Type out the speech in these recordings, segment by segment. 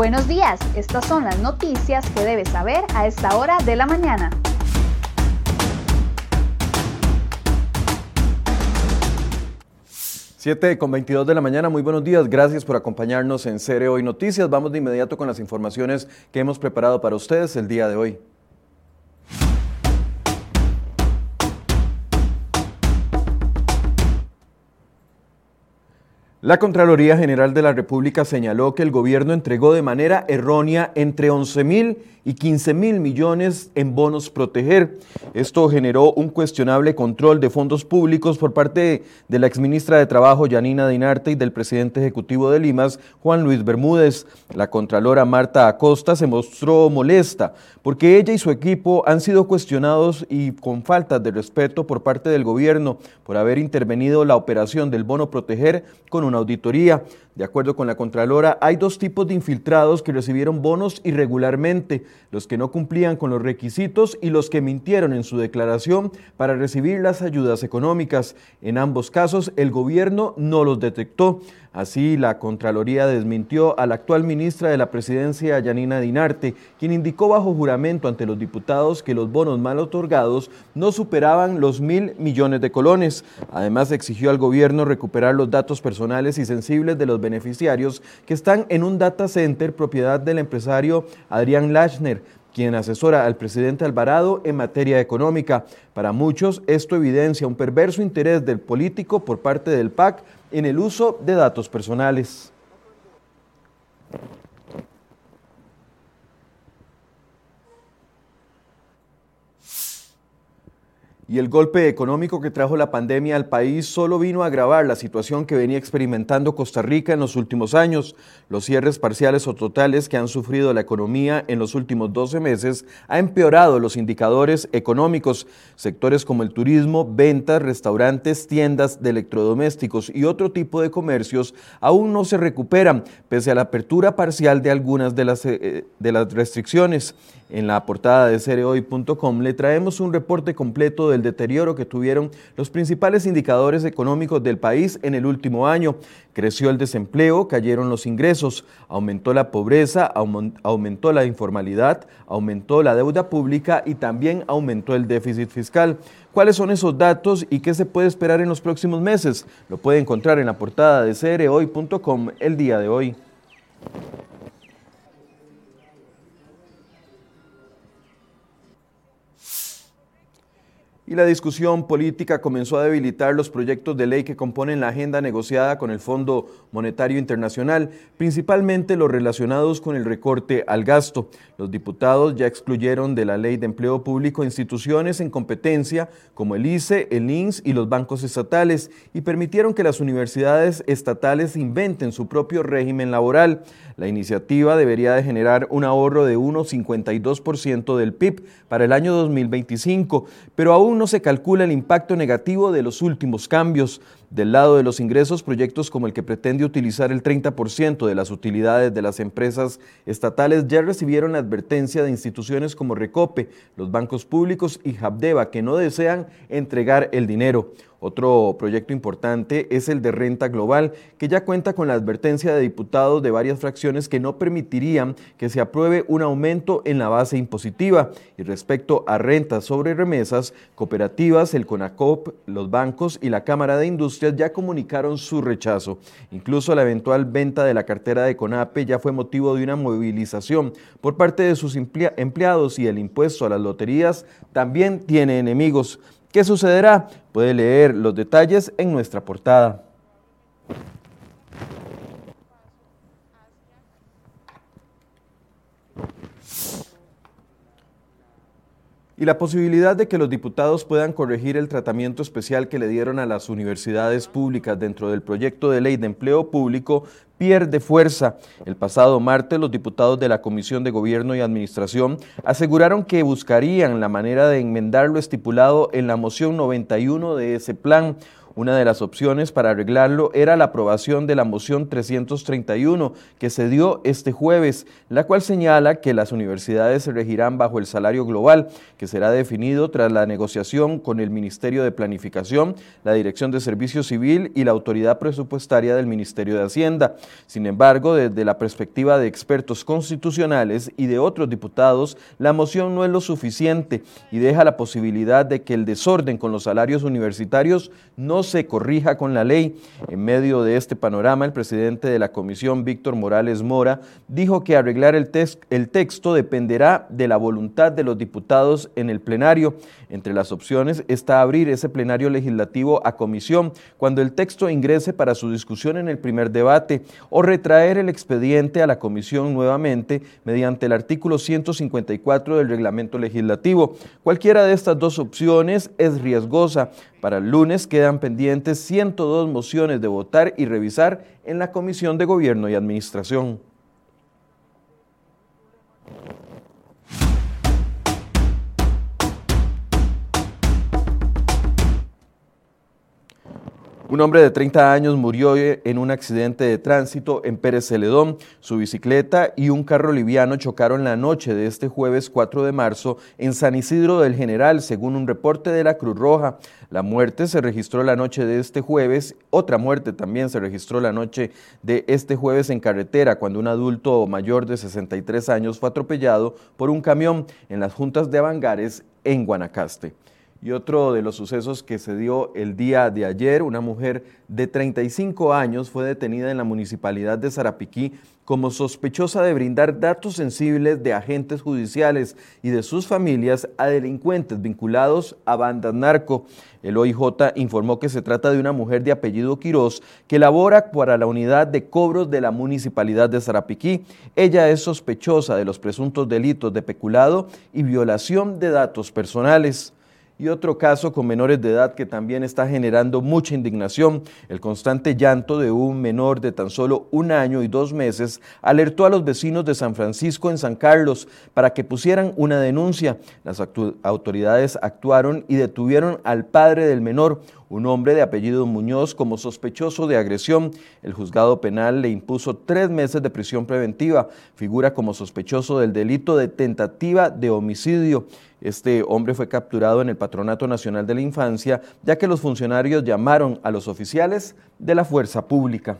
Buenos días, estas son las noticias que debes saber a esta hora de la mañana. Siete con 22 de la mañana, muy buenos días, gracias por acompañarnos en Cere Hoy Noticias. Vamos de inmediato con las informaciones que hemos preparado para ustedes el día de hoy. La Contraloría General de la República señaló que el gobierno entregó de manera errónea entre 11 mil y 15 mil millones en bonos proteger. Esto generó un cuestionable control de fondos públicos por parte de la exministra de Trabajo Yanina Dinarte y del presidente ejecutivo de Limas, Juan Luis Bermúdez. La contralora Marta Acosta se mostró molesta porque ella y su equipo han sido cuestionados y con faltas de respeto por parte del gobierno por haber intervenido la operación del bono proteger con una auditoría. De acuerdo con la Contralora, hay dos tipos de infiltrados que recibieron bonos irregularmente, los que no cumplían con los requisitos y los que mintieron en su declaración para recibir las ayudas económicas. En ambos casos, el gobierno no los detectó. Así, la Contraloría desmintió a la actual ministra de la Presidencia, Yanina Dinarte, quien indicó bajo juramento ante los diputados que los bonos mal otorgados no superaban los mil millones de colones. Además, exigió al gobierno recuperar los datos personales y sensibles de los beneficiarios que están en un data center propiedad del empresario Adrián Lachner, quien asesora al presidente Alvarado en materia económica. Para muchos, esto evidencia un perverso interés del político por parte del PAC en el uso de datos personales. Y el golpe económico que trajo la pandemia al país solo vino a agravar la situación que venía experimentando Costa Rica en los últimos años. Los cierres parciales o totales que han sufrido la economía en los últimos 12 meses ha empeorado los indicadores económicos. Sectores como el turismo, ventas, restaurantes, tiendas de electrodomésticos y otro tipo de comercios aún no se recuperan, pese a la apertura parcial de algunas de las, eh, de las restricciones. En la portada de cereoy.com le traemos un reporte completo del deterioro que tuvieron los principales indicadores económicos del país en el último año. Creció el desempleo, cayeron los ingresos, aumentó la pobreza, aumentó la informalidad, aumentó la deuda pública y también aumentó el déficit fiscal. ¿Cuáles son esos datos y qué se puede esperar en los próximos meses? Lo puede encontrar en la portada de cereoy.com el día de hoy. Y la discusión política comenzó a debilitar los proyectos de ley que componen la agenda negociada con el Fondo Monetario Internacional, principalmente los relacionados con el recorte al gasto. Los diputados ya excluyeron de la Ley de Empleo Público instituciones en competencia como el ICE, el INS y los bancos estatales y permitieron que las universidades estatales inventen su propio régimen laboral. La iniciativa debería de generar un ahorro de 1,52% del PIB para el año 2025, pero aún no se calcula el impacto negativo de los últimos cambios. Del lado de los ingresos, proyectos como el que pretende utilizar el 30% de las utilidades de las empresas estatales ya recibieron la advertencia de instituciones como Recope, los bancos públicos y Habdeba que no desean entregar el dinero. Otro proyecto importante es el de renta global, que ya cuenta con la advertencia de diputados de varias fracciones que no permitirían que se apruebe un aumento en la base impositiva. Y respecto a rentas sobre remesas, cooperativas, el CONACOP, los bancos y la Cámara de Industrias ya comunicaron su rechazo. Incluso la eventual venta de la cartera de CONAPE ya fue motivo de una movilización por parte de sus empleados y el impuesto a las loterías también tiene enemigos. ¿Qué sucederá? Puede leer los detalles en nuestra portada. Y la posibilidad de que los diputados puedan corregir el tratamiento especial que le dieron a las universidades públicas dentro del proyecto de ley de empleo público pierde fuerza. El pasado martes los diputados de la Comisión de Gobierno y Administración aseguraron que buscarían la manera de enmendar lo estipulado en la moción 91 de ese plan, Una de las opciones para arreglarlo era la aprobación de la moción 331 que se dio este jueves, la cual señala que las universidades se regirán bajo el salario global, que será definido tras la negociación con el Ministerio de Planificación, la Dirección de Servicio Civil y la Autoridad Presupuestaria del Ministerio de Hacienda. Sin embargo, desde la perspectiva de expertos constitucionales y de otros diputados, la moción no es lo suficiente y deja la posibilidad de que el desorden con los salarios universitarios no se corrija con la ley. En medio de este panorama, el presidente de la comisión, Víctor Morales Mora, dijo que arreglar el, texto dependerá de la voluntad de los diputados en el plenario. Entre las opciones está abrir ese plenario legislativo a comisión cuando el texto ingrese para su discusión en el primer debate o retraer el expediente a la comisión nuevamente mediante el artículo 154 del reglamento legislativo. Cualquiera de estas dos opciones es riesgosa. Para el lunes quedan pendientes 102 mociones de votar y revisar en la Comisión de Gobierno y Administración. Un hombre de 30 años murió en un accidente de tránsito en Pérez Celedón. Su bicicleta y un carro liviano chocaron la noche de este jueves 4 de marzo en San Isidro del General, según un reporte de la Cruz Roja. La muerte se registró la noche de este jueves. Otra muerte también se registró la noche de este jueves en carretera, cuando un adulto mayor de 63 años fue atropellado por un camión en las juntas de Avangares en Guanacaste. Y otro de los sucesos que se dio el día de ayer, una mujer de 35 años fue detenida en la municipalidad de Zarapiquí como sospechosa de brindar datos sensibles de agentes judiciales y de sus familias a delincuentes vinculados a bandas narco. El OIJ informó que se trata de una mujer de apellido Quirós que labora para la unidad de cobros de la municipalidad de Zarapiquí. Ella es sospechosa de los presuntos delitos de peculado y violación de datos personales. Y otro caso con menores de edad que también está generando mucha indignación, el constante llanto de un menor de tan solo un año y dos meses alertó a los vecinos de San Francisco en San Carlos para que pusieran una denuncia. Las autoridades actuaron y detuvieron al padre del menor, un hombre de apellido Muñoz, como sospechoso de agresión. El juzgado penal le impuso tres meses de prisión preventiva. Figura como sospechoso del delito de tentativa de homicidio. Este hombre fue capturado en el Patronato Nacional de la Infancia, ya que los funcionarios llamaron a los oficiales de la fuerza pública.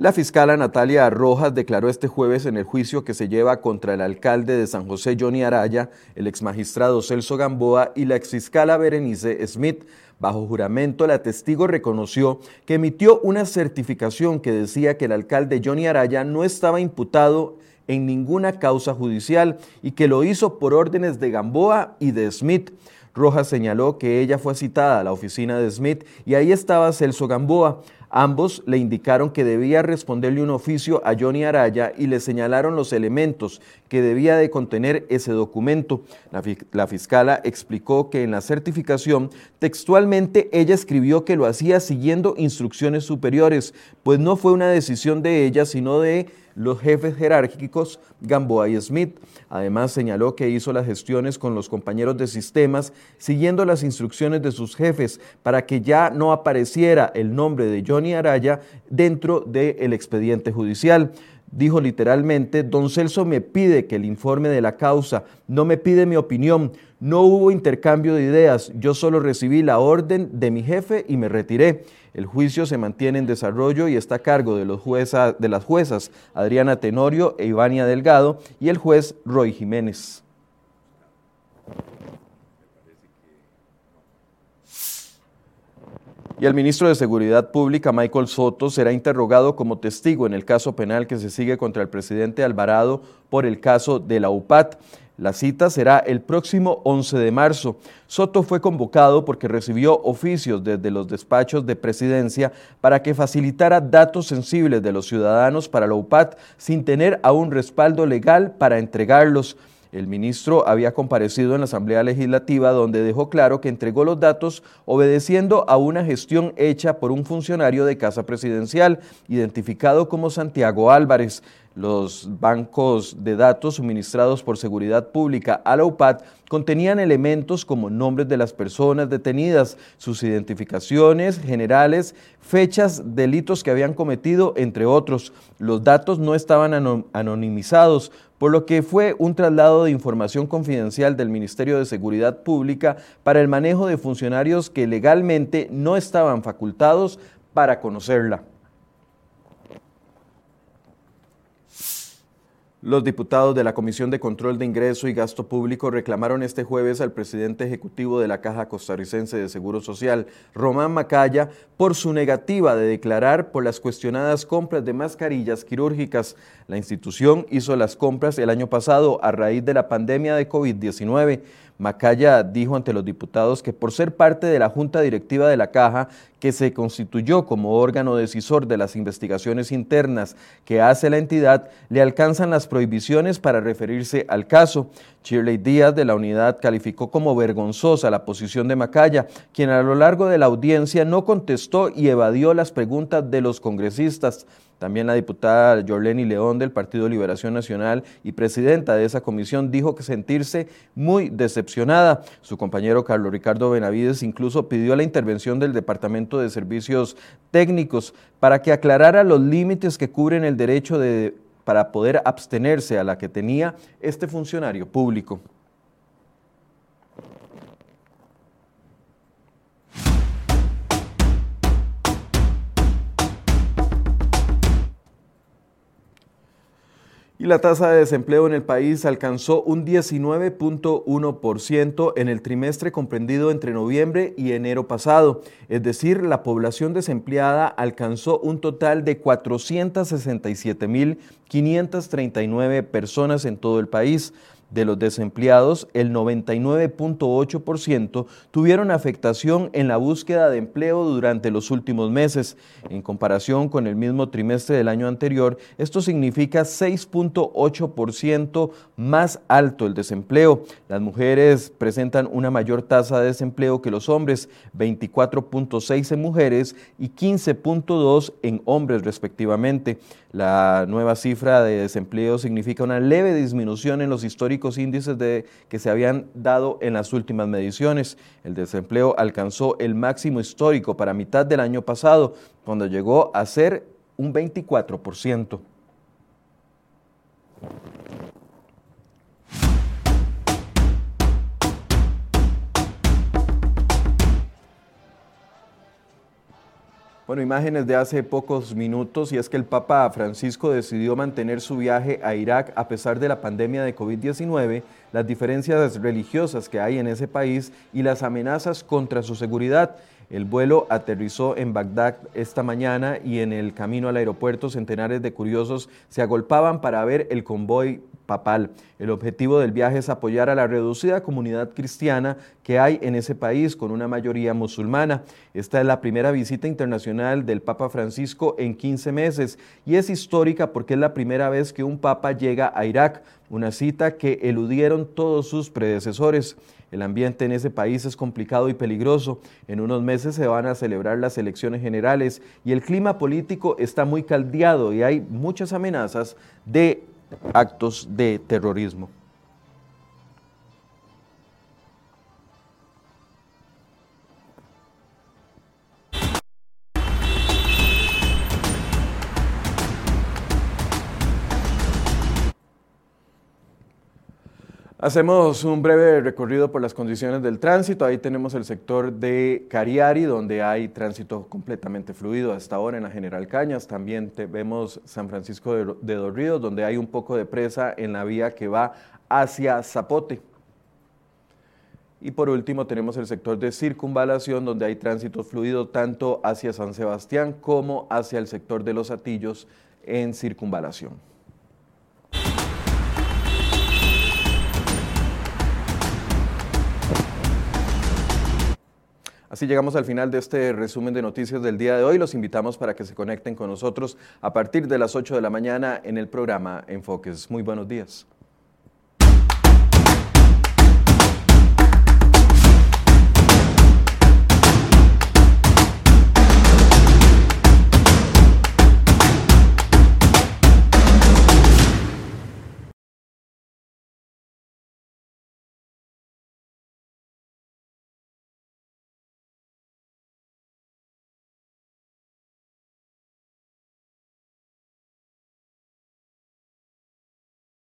La fiscala Natalia Rojas declaró este jueves en el juicio que se lleva contra el alcalde de San José Johnny Araya, el exmagistrado Celso Gamboa y la exfiscala Berenice Smith Bajo juramento, la testigo reconoció que emitió una certificación que decía que el alcalde Johnny Araya no estaba imputado en ninguna causa judicial y que lo hizo por órdenes de Gamboa y de Smith. Rojas señaló que ella fue citada a la oficina de Smith y ahí estaba Celso Gamboa. Ambos le indicaron que debía responderle un oficio a Johnny Araya y le señalaron los elementos que debía de contener ese documento. La, fiscala explicó que en la certificación textualmente ella escribió que lo hacía siguiendo instrucciones superiores, pues no fue una decisión de ella, sino de los jefes jerárquicos Gamboa y Smith. Además, señaló que hizo las gestiones con los compañeros de sistemas siguiendo las instrucciones de sus jefes para que ya no apareciera el nombre de Johnny Araya dentro del expediente judicial. Dijo literalmente, don Celso me pide que el informe de la causa, no me pide mi opinión, no hubo intercambio de ideas, yo solo recibí la orden de mi jefe y me retiré. El juicio se mantiene en desarrollo y está a cargo de, los de las juezas Adriana Tenorio e Ivania Delgado y el juez Roy Jiménez. Y el ministro de Seguridad Pública, Michael Soto, será interrogado como testigo en el caso penal que se sigue contra el presidente Alvarado por el caso de la UPAT. La cita será el próximo 11 de marzo. Soto fue convocado porque recibió oficios desde los despachos de presidencia para que facilitara datos sensibles de los ciudadanos para la UPAT sin tener aún respaldo legal para entregarlos. El ministro había comparecido en la Asamblea Legislativa donde dejó claro que entregó los datos obedeciendo a una gestión hecha por un funcionario de Casa Presidencial, identificado como Santiago Álvarez. Los bancos de datos suministrados por Seguridad Pública a la UPAD contenían elementos como nombres de las personas detenidas, sus identificaciones generales, fechas, delitos que habían cometido, entre otros. Los datos no estaban anonimizados, por lo que fue un traslado de información confidencial del Ministerio de Seguridad Pública para el manejo de funcionarios que legalmente no estaban facultados para conocerla. Los diputados de la Comisión de Control de Ingreso y Gasto Público reclamaron este jueves al presidente ejecutivo de la Caja Costarricense de Seguro Social, Román Macaya, por su negativa de declarar por las cuestionadas compras de mascarillas quirúrgicas. La institución hizo las compras el año pasado a raíz de la pandemia de COVID-19. Macaya dijo ante los diputados que por ser parte de la Junta Directiva de la Caja, que se constituyó como órgano decisor de las investigaciones internas que hace la entidad, le alcanzan las prohibiciones para referirse al caso. Shirley Díaz de la unidad calificó como vergonzosa la posición de Macaya, quien a lo largo de la audiencia no contestó y evadió las preguntas de los congresistas. También la diputada Jorleni León del Partido Liberación Nacional y presidenta de esa comisión dijo que sentirse muy decepcionada. Su compañero Carlos Ricardo Benavides incluso pidió la intervención del Departamento de Servicios Técnicos para que aclarara los límites que cubren el derecho de, para poder abstenerse a la que tenía este funcionario público. Y la tasa de desempleo en el país alcanzó un 19.1% en el trimestre comprendido entre noviembre y enero pasado. Es decir, la población desempleada alcanzó un total de 467.539 personas en todo el país. De los desempleados, el 99.8% tuvieron afectación en la búsqueda de empleo durante los últimos meses. En comparación con el mismo trimestre del año anterior, esto significa 6.8% más alto el desempleo. Las mujeres presentan una mayor tasa de desempleo que los hombres, 24.6 en mujeres y 15.2 en hombres respectivamente. La nueva cifra de desempleo significa una leve disminución en los históricos índices de, que se habían dado en las últimas mediciones. El desempleo alcanzó el máximo histórico para mitad del año pasado, cuando llegó a ser un 24%. Bueno, imágenes de hace pocos minutos y es que el Papa Francisco decidió mantener su viaje a Irak a pesar de la pandemia de COVID-19, las diferencias religiosas que hay en ese país y las amenazas contra su seguridad. El vuelo aterrizó en Bagdad esta mañana y en el camino al aeropuerto centenares de curiosos se agolpaban para ver el convoy papal. El objetivo del viaje es apoyar a la reducida comunidad cristiana que hay en ese país con una mayoría musulmana. Esta es la primera visita internacional del Papa Francisco en 15 meses y es histórica porque es la primera vez que un papa llega a Irak, una cita que eludieron todos sus predecesores. El ambiente en ese país es complicado y peligroso. En unos meses se van a celebrar las elecciones generales y el clima político está muy caldeado y hay muchas amenazas de actos de terrorismo. Hacemos un breve recorrido por las condiciones del tránsito. Ahí tenemos el sector de Cariari, donde hay tránsito completamente fluido hasta ahora en la General Cañas. También vemos San Francisco de, de donde hay un poco de presa en la vía que va hacia Zapote. Y por último tenemos el sector de circunvalación, donde hay tránsito fluido tanto hacia San Sebastián como hacia el sector de los Atillos en circunvalación. Así llegamos al final de este resumen de noticias del día de hoy. Los invitamos para que se conecten con nosotros a partir de las 8 de la mañana en el programa Enfoques. Muy buenos días.